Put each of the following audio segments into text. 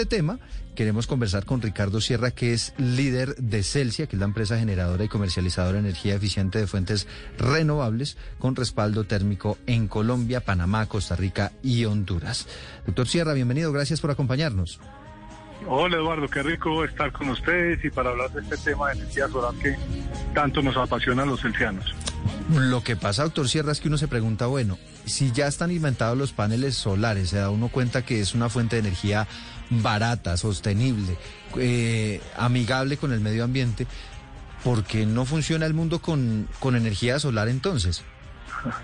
este tema queremos conversar con Ricardo Sierra, que es líder de Celsia, que es la empresa generadora y comercializadora de energía eficiente de fuentes renovables con respaldo térmico en Colombia, Panamá, Costa Rica y Honduras. Doctor Sierra, bienvenido, gracias por acompañarnos. Hola Eduardo, qué rico estar con ustedes y para hablar de este tema de energía solar que tanto nos apasiona a los celsianos. Lo que pasa, doctor Sierra, es que uno se pregunta, bueno, si ya están inventados los paneles solares, se da uno cuenta que es una fuente de energía barata, sostenible, eh, amigable con el medio ambiente, ¿por qué no funciona el mundo con, con energía solar entonces?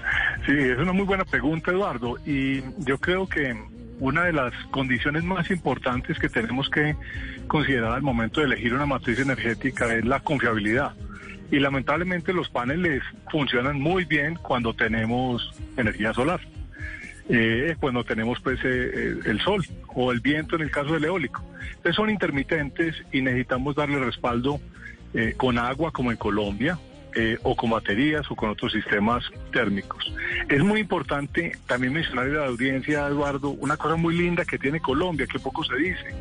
Sí, es una muy buena pregunta, Eduardo, y yo creo que una de las condiciones más importantes que tenemos que considerar al momento de elegir una matriz energética es la confiabilidad. Y lamentablemente los paneles funcionan muy bien cuando tenemos energía solar, eh, cuando tenemos pues eh, eh, el sol o el viento en el caso del eólico. Entonces son intermitentes y necesitamos darle respaldo con agua como en Colombia, o con baterías o con otros sistemas térmicos. Es muy importante también mencionar a la audiencia, Eduardo, una cosa muy linda que tiene Colombia, que poco se dice,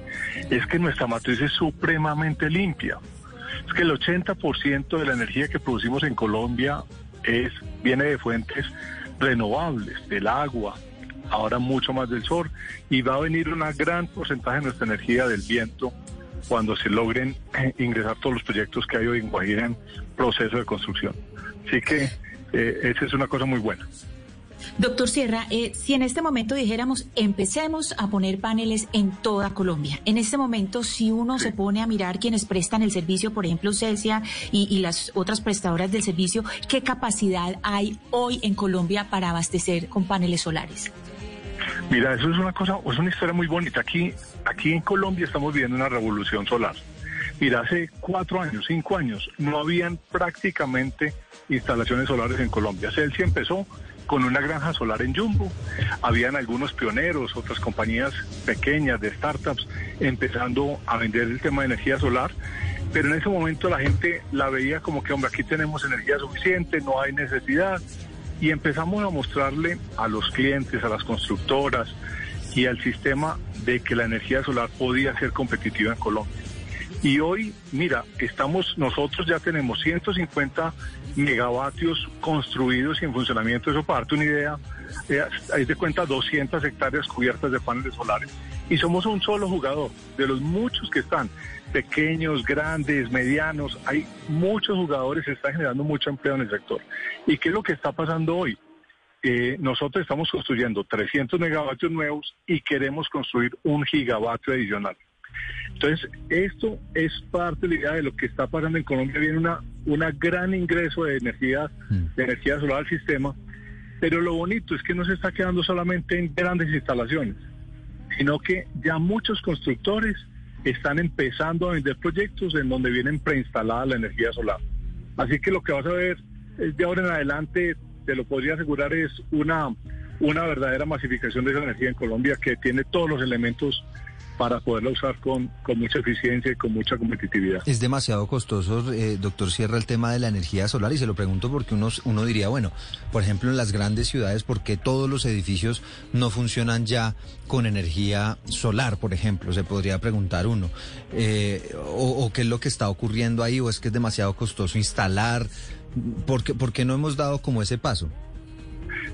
es que nuestra matriz es supremamente limpia es que el 80% de la energía que producimos en Colombia es viene de fuentes renovables, del agua, ahora mucho más del sol, y va a venir un gran porcentaje de nuestra energía del viento cuando se logren eh, ingresar todos los proyectos que hay hoy en Guajira en proceso de construcción. Así que eh, esa es una cosa muy buena. Doctor Sierra, eh, si en este momento dijéramos empecemos a poner paneles en toda Colombia, en este momento si uno se pone a mirar quienes prestan el servicio, por ejemplo Celsia y, las otras prestadoras del servicio, ¿qué capacidad hay hoy en Colombia para abastecer con paneles solares? Mira, eso es una cosa, es una historia muy bonita. Aquí, aquí en Colombia estamos viviendo una revolución solar. Mira, hace cuatro años, cinco años, no habían prácticamente instalaciones solares en Colombia. Celsia empezó con una granja solar en Jumbo. Habían algunos pioneros, otras compañías pequeñas de startups empezando a vender el tema de energía solar, pero en ese momento la gente la veía como que, hombre, aquí tenemos energía suficiente, no hay necesidad, y empezamos a mostrarle a los clientes, a las constructoras y al sistema de que la energía solar podía ser competitiva en Colombia. Y hoy, mira, estamos, nosotros ya tenemos 150 megavatios construidos y en funcionamiento. Eso para darte una idea, eh, hay de cuenta 200 hectáreas cubiertas de paneles solares. Y somos un solo jugador de los muchos que están, pequeños, grandes, medianos. Hay muchos jugadores, se está generando mucho empleo en el sector. ¿Y qué es lo que está pasando hoy? Eh, nosotros estamos construyendo 300 megavatios nuevos y queremos construir un gigavatio adicional. Entonces, esto es parte de la idea de lo que está pasando en Colombia. Viene una, una gran ingreso de energía, de energía solar al sistema, pero lo bonito es que no se está quedando solamente en grandes instalaciones, sino que ya muchos constructores están empezando a vender proyectos en donde vienen preinstalada la energía solar. Así que lo que vas a ver de ahora en adelante, te lo podría asegurar, es una, una verdadera masificación de esa energía en Colombia que tiene todos los elementos para poderla usar con, con mucha eficiencia y con mucha competitividad. Es demasiado costoso, eh, doctor Sierra, el tema de la energía solar y se lo pregunto porque uno, uno diría, bueno, por ejemplo, en las grandes ciudades, ¿por qué todos los edificios no funcionan ya con energía solar, por ejemplo? Se podría preguntar uno. Eh, o, qué es lo que está ocurriendo ahí, o es que es demasiado costoso instalar. ¿Por qué, por qué no hemos dado como ese paso?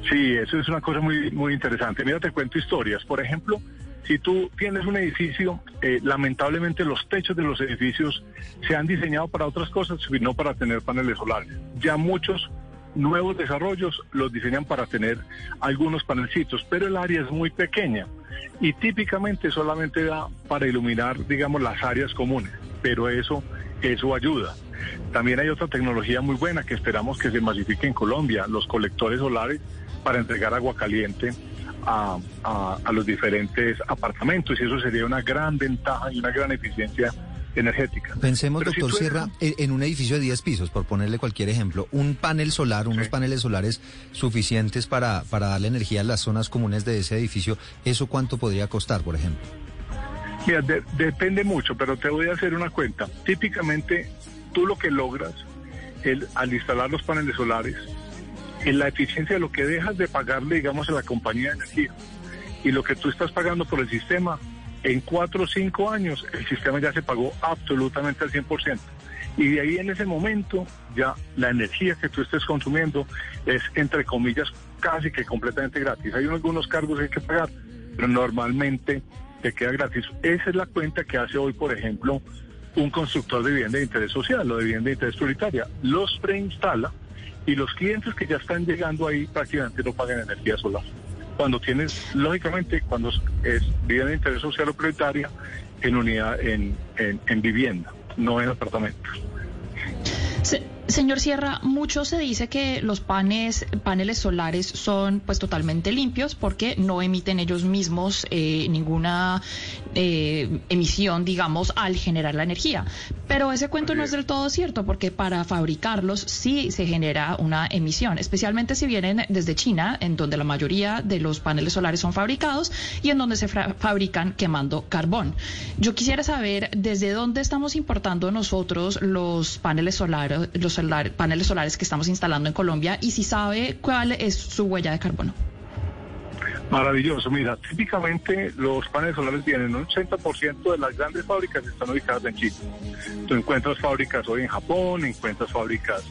Sí, eso es una cosa muy, muy interesante. Mira, te cuento historias. Por ejemplo, si tú tienes un edificio, eh, lamentablemente los techos de los edificios se han diseñado para otras cosas no para tener paneles solares. Ya muchos nuevos desarrollos los diseñan para tener algunos panelcitos, pero el área es muy pequeña y típicamente solamente da para iluminar, digamos, las áreas comunes, pero eso, eso ayuda. También hay otra tecnología muy buena que esperamos que se masifique en Colombia, los colectores solares para entregar agua caliente a, los diferentes apartamentos y eso sería una gran ventaja y una gran eficiencia energética. Pensemos, doctor Sierra, en un edificio de 10 pisos, por ponerle cualquier ejemplo, un panel solar, unos paneles solares suficientes para, para darle energía a las zonas comunes de ese edificio, ¿eso cuánto podría costar, por ejemplo? Mira, depende mucho, pero te voy a hacer una cuenta. Típicamente, tú lo que logras el, al instalar los paneles solares en la eficiencia de lo que dejas de pagarle, digamos, a la compañía de energía y lo que tú estás pagando por el sistema En cuatro o cinco años el sistema ya se pagó absolutamente al 100%. Y de ahí en ese momento ya la energía que tú estés consumiendo es, entre comillas, casi que completamente gratis. Hay algunos cargos que hay que pagar, pero normalmente te queda gratis. Esa es la cuenta que hace hoy, por ejemplo, un constructor de vivienda de interés social o de vivienda de interés prioritaria. Los preinstala y los clientes que ya están llegando ahí prácticamente no pagan energía solar. Cuando tienes, lógicamente, cuando es vivienda de interés social o prioritaria en unidad, en, en vivienda, no en apartamentos. Señor Sierra, mucho se dice que los panes, paneles solares son pues totalmente limpios porque no emiten ellos mismos eh, ninguna eh, emisión, digamos, al generar la energía. Pero ese cuento no es del todo cierto porque para fabricarlos sí se genera una emisión, especialmente si vienen desde China, en donde la mayoría de los paneles solares son fabricados y en donde se fabrican quemando carbón. Yo quisiera saber desde dónde estamos importando nosotros los paneles solares, los paneles solares que estamos instalando en Colombia y si sabe cuál es su huella de carbono. Maravilloso. Mira, típicamente los paneles solares vienen, un 80% de las grandes fábricas están ubicadas en China. Tú encuentras fábricas hoy en Japón, encuentras fábricas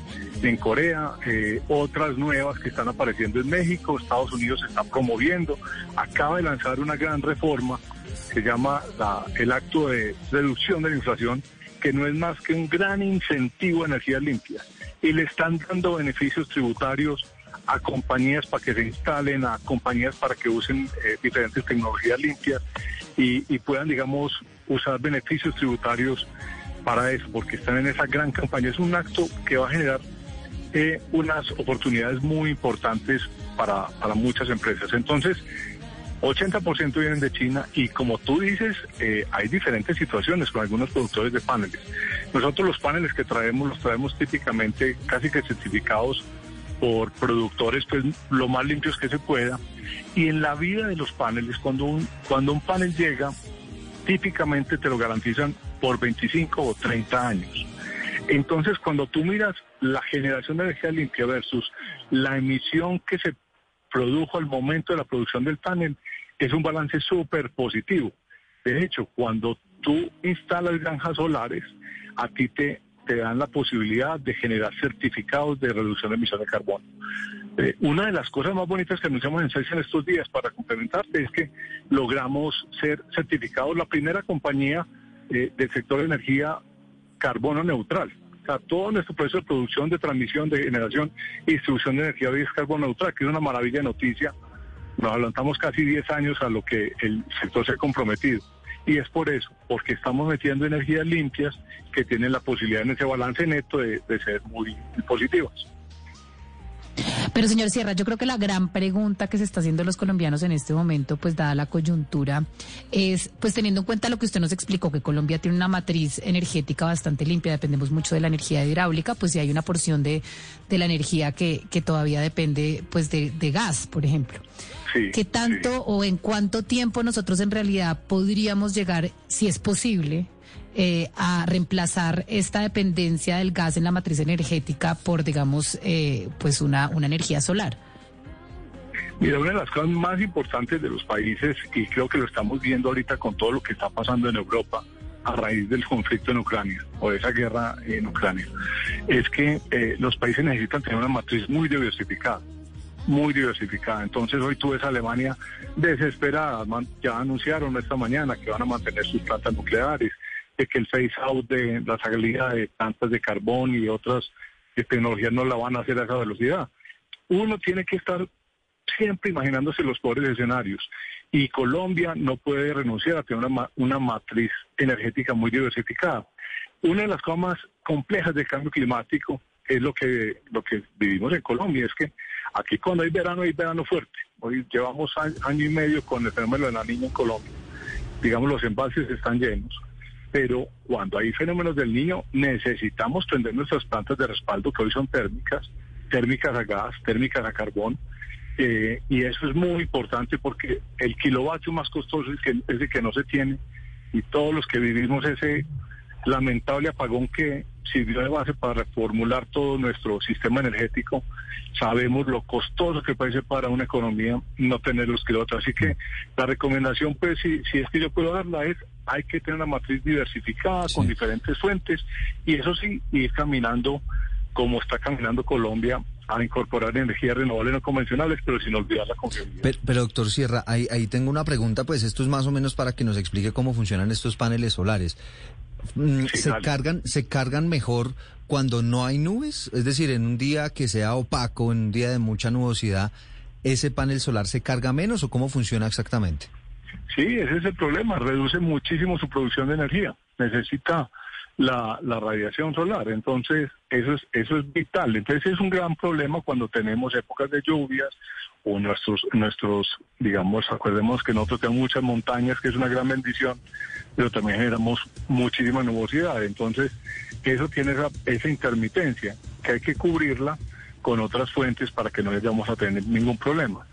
en Corea, eh, otras nuevas que están apareciendo en México, Estados Unidos está promoviendo, acaba de lanzar una gran reforma que se llama el acto de reducción de la inflación que no es más que un gran incentivo a energías limpias. Y le están dando beneficios tributarios a compañías para que se instalen, a compañías para que usen eh, diferentes tecnologías limpias y, puedan, digamos, usar beneficios tributarios para eso, porque están en esa gran campaña. Es un acto que va a generar eh, unas oportunidades muy importantes para, para muchas empresas. Entonces, 80% vienen de China y como tú dices, eh, hay diferentes situaciones con algunos productores de paneles. Nosotros los paneles que traemos los traemos típicamente casi que certificados por productores pues lo más limpios que se pueda y en la vida de los paneles cuando un cuando un panel llega típicamente te lo garantizan por 25 o 30 años. Entonces, cuando tú miras la generación de energía limpia versus la emisión que se produjo al momento de la producción del panel, es un balance súper positivo. De hecho, cuando tú instalas granjas solares, a ti te, te dan la posibilidad de generar certificados de reducción de emisión de carbono. Eh, una de las cosas más bonitas que anunciamos en CES en estos días para complementarte es que logramos ser certificados la primera compañía eh, del sector de energía carbono neutral. Sea, todo nuestro proceso de producción, de transmisión, de generación y distribución de energía es carbono neutral, que es una maravilla de noticia nos adelantamos casi 10 años a lo que el sector se ha comprometido. Y es por eso, porque estamos metiendo energías limpias que tienen la posibilidad en ese balance neto de, ser muy positivas. Pero señor Sierra, yo creo que la gran pregunta que se está haciendo los colombianos en este momento, pues dada la coyuntura, es, pues teniendo en cuenta lo que usted nos explicó, que Colombia tiene una matriz energética bastante limpia, dependemos mucho de la energía hidráulica, pues si hay una porción de, de la energía que, que todavía depende pues de, de gas, por ejemplo. ¿Qué tanto o en cuánto tiempo nosotros en realidad podríamos llegar, si es posible, eh, a reemplazar esta dependencia del gas en la matriz energética por, digamos, eh, pues una, una energía solar? Mira, una de las cosas más importantes de los países, y creo que lo estamos viendo ahorita con todo lo que está pasando en Europa a raíz del conflicto en Ucrania o de esa guerra en Ucrania, es que eh, los países necesitan tener una matriz muy diversificada muy diversificada. Entonces hoy tú ves Alemania desesperada, ya anunciaron esta mañana que van a mantener sus plantas nucleares, que el phase out de la salida de plantas de carbón y otras tecnologías no la van a hacer a esa velocidad. Uno tiene que estar siempre imaginándose los pobres escenarios y Colombia no puede renunciar a tener una, una matriz energética muy diversificada. Una de las cosas más complejas del cambio climático es lo que, lo que vivimos en Colombia, es que Aquí cuando hay verano, hay verano fuerte. Hoy llevamos año y medio con el fenómeno de la niña en Colombia. Digamos, los embalses están llenos. Pero cuando hay fenómenos del niño, necesitamos prender nuestras plantas de respaldo, que hoy son térmicas, térmicas a gas, térmicas a carbón. Eh, y eso es muy importante porque el kilovatio más costoso es, que, es el que no se tiene. Y todos los que vivimos ese lamentable apagón que sirvió de base para reformular todo nuestro sistema energético. Sabemos lo costoso que puede ser para una economía no tener los kilómetros. Así que la recomendación, pues, si es que yo puedo darla, es hay que tener una matriz diversificada con diferentes fuentes y eso sí, ir caminando como está caminando Colombia a incorporar energías renovables no convencionales, pero sin olvidar la confiabilidad. Pero, doctor Sierra, ahí, ahí tengo una pregunta, pues esto es más o menos para que nos explique cómo funcionan estos paneles solares. Mm, ¿Se, cargan, ¿Se cargan mejor cuando no hay nubes? Es decir, en un día que sea opaco, en un día de mucha nubosidad, ¿ese panel solar se carga menos o cómo funciona exactamente? Sí, ese es el problema. Reduce muchísimo su producción de energía. Necesita la, radiación solar. Entonces, eso es, eso es vital. Entonces, es un gran problema cuando tenemos épocas de lluvias o nuestros, nuestros, digamos, acordemos que nosotros tenemos muchas montañas, que es una gran bendición, pero también generamos muchísima nubosidad. Entonces, eso tiene esa, esa intermitencia, que hay que cubrirla con otras fuentes para que no vayamos a tener ningún problema.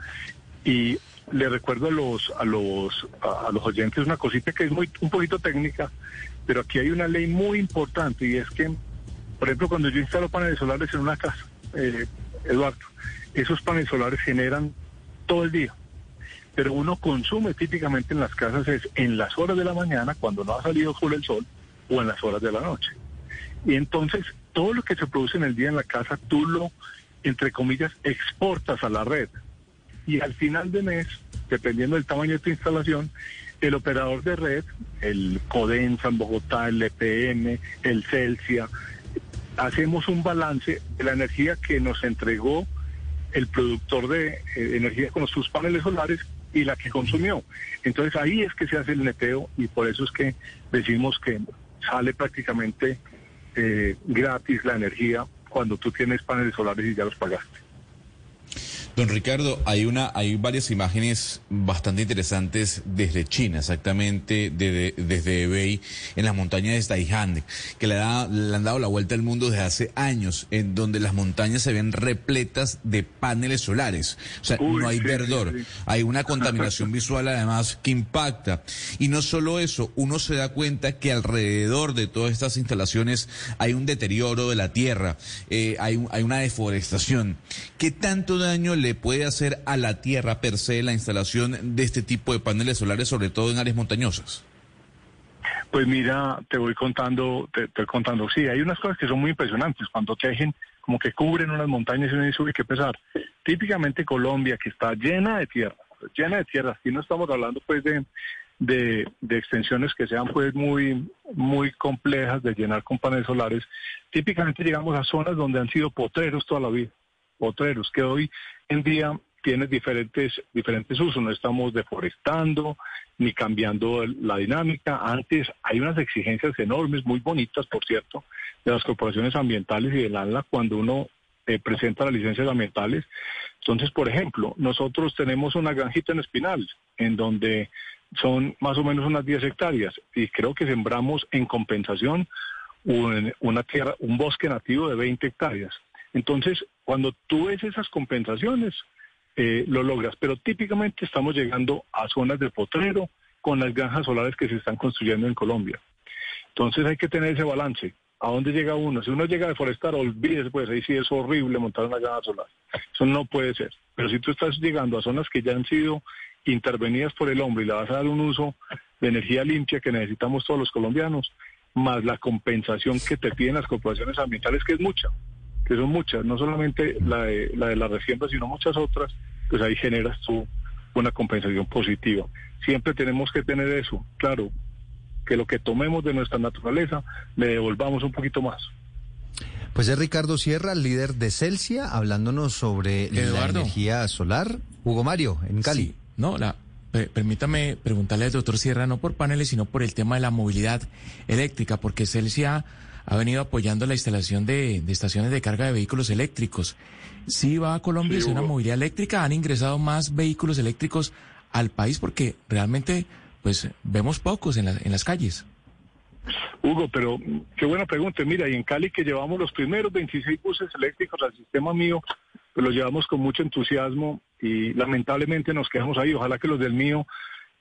Y le recuerdo a los a los a, los oyentes una cosita que es muy un poquito técnica, pero aquí hay una ley muy importante y es que, por ejemplo, cuando yo instalo paneles solares en una casa, eh, Eduardo, esos paneles solares generan todo el día. Pero uno consume típicamente en las casas es en las horas de la mañana, cuando no ha salido full el sol, o en las horas de la noche. Y entonces, todo lo que se produce en el día en la casa, tú lo, entre comillas, exportas a la red. Y al final de mes, dependiendo del tamaño de tu instalación, el operador de red, el Codensa en Bogotá, el EPM, el Celsia, hacemos un balance de la energía que nos entregó el productor de eh, energía con sus paneles solares y la que consumió. Entonces ahí es que se hace el neteo y por eso es que decimos que sale prácticamente eh, gratis la energía cuando tú tienes paneles solares y ya los pagaste. Don Ricardo, hay una, hay varias imágenes bastante interesantes desde China, exactamente desde Hebei, en las montañas de Taihand, que le, le, han dado la vuelta al mundo desde hace años, en donde las montañas se ven repletas de paneles solares. O sea, no hay verdor, hay una contaminación visual además que impacta. Y no solo eso, uno se da cuenta que alrededor de todas estas instalaciones hay un deterioro de la tierra, eh, hay, hay una deforestación. ¿Qué tanto daño le puede hacer a la tierra per se la instalación de este tipo de paneles solares, sobre todo en áreas montañosas? Pues mira, te voy contando, te estoy contando, sí, hay unas cosas que son muy impresionantes, cuando tejen como que cubren unas montañas y uno dice, uy, qué pesar. Típicamente Colombia, que está llena de tierra, llena de tierra, aquí no estamos hablando pues de, de, de, extensiones que sean pues muy, muy complejas de llenar con paneles solares, típicamente llegamos a zonas donde han sido potreros toda la vida potreros, que hoy en día tienen diferentes, diferentes usos. No estamos deforestando ni cambiando la dinámica. Antes hay unas exigencias enormes, muy bonitas, por cierto, de las corporaciones ambientales y del ANLA cuando uno eh, presenta las licencias ambientales. Entonces, por ejemplo, nosotros tenemos una granjita en Espinal, en donde son más o menos unas 10 hectáreas, y creo que sembramos en compensación una tierra, un bosque nativo de 20 hectáreas. Entonces, cuando tú ves esas compensaciones, eh, lo logras. Pero típicamente estamos llegando a zonas de potrero con las granjas solares que se están construyendo en Colombia. Entonces hay que tener ese balance. ¿A dónde llega uno? Si uno llega a deforestar, olvídese, pues ahí sí es horrible montar una granja solar. Eso no puede ser. Pero si tú estás llegando a zonas que ya han sido intervenidas por el hombre y le vas a dar un uso de energía limpia que necesitamos todos los colombianos, más la compensación que te piden las corporaciones ambientales, que es mucha que son muchas, no solamente la de la, de la resiembra, sino muchas otras, pues ahí generas tú una compensación positiva. Siempre tenemos que tener eso, claro, que lo que tomemos de nuestra naturaleza le devolvamos un poquito más. Pues es Ricardo Sierra, líder de Celsia, hablándonos sobre la energía solar. Hugo Mario, en Cali. no, la, permítame preguntarle al doctor Sierra, no por paneles, sino por el tema de la movilidad eléctrica, porque Celsia ha venido apoyando la instalación de, estaciones de carga de vehículos eléctricos. Si va a Colombia sí, una movilidad eléctrica, han ingresado más vehículos eléctricos al país porque realmente pues vemos pocos en, en las calles. Hugo, pero qué buena pregunta. Mira, y en Cali que llevamos los primeros 26 buses eléctricos al sistema mío, pues los llevamos con mucho entusiasmo y lamentablemente nos quedamos ahí. Ojalá que los del mío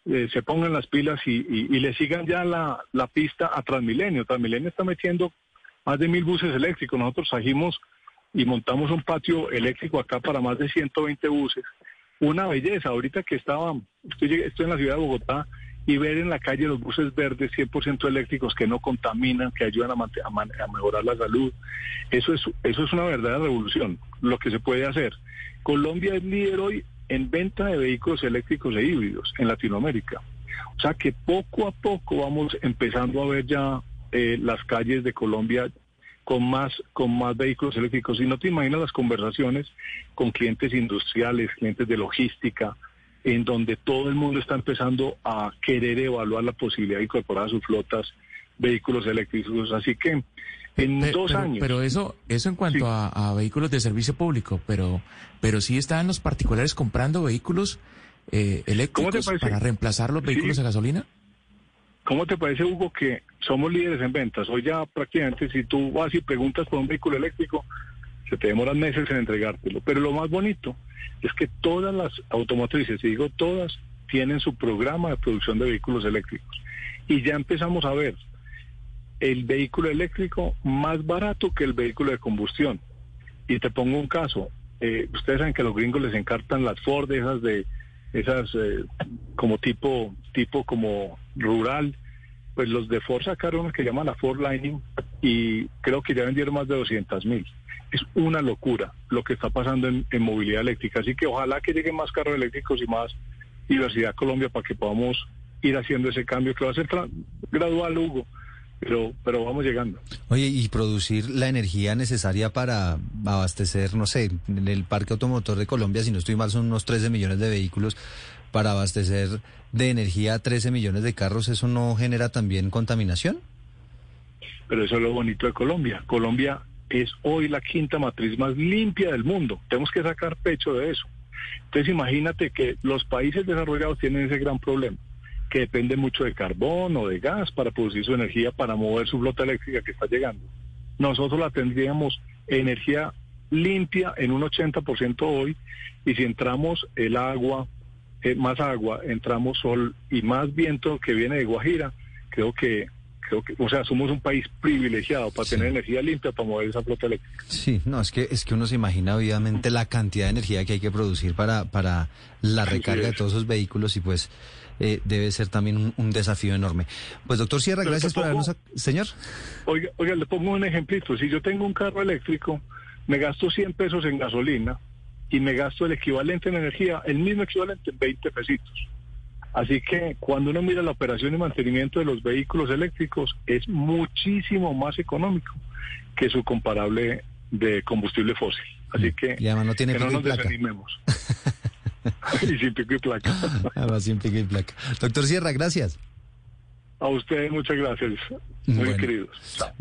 eh, se pongan las pilas y, le sigan ya la, pista a Transmilenio. Transmilenio está metiendo más de mil buses eléctricos. Nosotros trajimos y montamos un patio eléctrico acá para más de 120 buses. Una belleza, ahorita que estaba, estoy, estoy en la ciudad de Bogotá y ver en la calle los buses verdes 100% eléctricos que no contaminan, que ayudan a, a, mejorar la salud. Eso es, eso es una verdadera revolución, lo que se puede hacer. Colombia es líder hoy en venta de vehículos eléctricos e híbridos en Latinoamérica. O sea que poco a poco vamos empezando a ver ya eh, las calles de Colombia con más, con más vehículos eléctricos. Y no te imaginas las conversaciones con clientes industriales, clientes de logística, en donde todo el mundo está empezando a querer evaluar la posibilidad de incorporar a sus flotas vehículos eléctricos. Así que en dos años. Pero eso, eso en cuanto a, vehículos de servicio público, pero, pero sí están los particulares comprando vehículos eh, eléctricos para reemplazar los vehículos a gasolina. ¿Cómo te parece, Hugo, que somos líderes en ventas? Hoy ya prácticamente si tú vas y preguntas por un vehículo eléctrico, se te demoran meses en entregártelo. Pero lo más bonito es que todas las automotrices, y digo todas, tienen su programa de producción de vehículos eléctricos. Y ya empezamos a ver el vehículo eléctrico más barato que el vehículo de combustión. Y te pongo un caso. Eh, ustedes saben que a los gringos les encartan las Ford, esas de esas eh, como tipo tipo como rural. Pues los de Ford sacaron que llaman la Ford Lightning y creo que ya vendieron más de 200 mil es una locura lo que está pasando en, movilidad eléctrica. Así que ojalá que lleguen más carros eléctricos y más diversidad a Colombia para que podamos ir haciendo ese cambio que va a ser gradual, Hugo. Pero, pero vamos llegando. Oye, y producir la energía necesaria para abastecer, no sé, en el parque automotor de Colombia, si no estoy mal, son unos 13 millones de vehículos para abastecer de energía 13 millones de carros, ¿eso no genera también contaminación? Pero eso es lo bonito de Colombia. Colombia es hoy la quinta matriz más limpia del mundo. Tenemos que sacar pecho de eso. Entonces imagínate que los países desarrollados tienen ese gran problema, que depende mucho de carbón o de gas para producir su energía, para mover su flota eléctrica que está llegando. Nosotros la tendríamos energía limpia en un 80% hoy y si entramos el agua, eh, más agua, entramos sol y más viento que viene de Guajira, creo que creo que, o sea, somos un país privilegiado para tener energía limpia para mover esa flota eléctrica. Sí, no, es que es que uno se imagina obviamente la cantidad de energía que hay que producir para para la recarga de todos esos vehículos y pues eh, debe ser también un, desafío enorme. Pues doctor Sierra, gracias por habernos... Señor. Oiga, oiga, le pongo un ejemplito. Si yo tengo un carro eléctrico, me gasto 100 pesos en gasolina y me gasto el equivalente en energía, el mismo equivalente en 20 pesitos. Así que cuando uno mira la operación y mantenimiento de los vehículos eléctricos es muchísimo más económico que su comparable de combustible fósil. Así que, y además no tiene que no nos desanimemos. y sin pico y placa. además sin pico y placa. Doctor Sierra, gracias. A ustedes muchas gracias. Muy queridos. Bueno.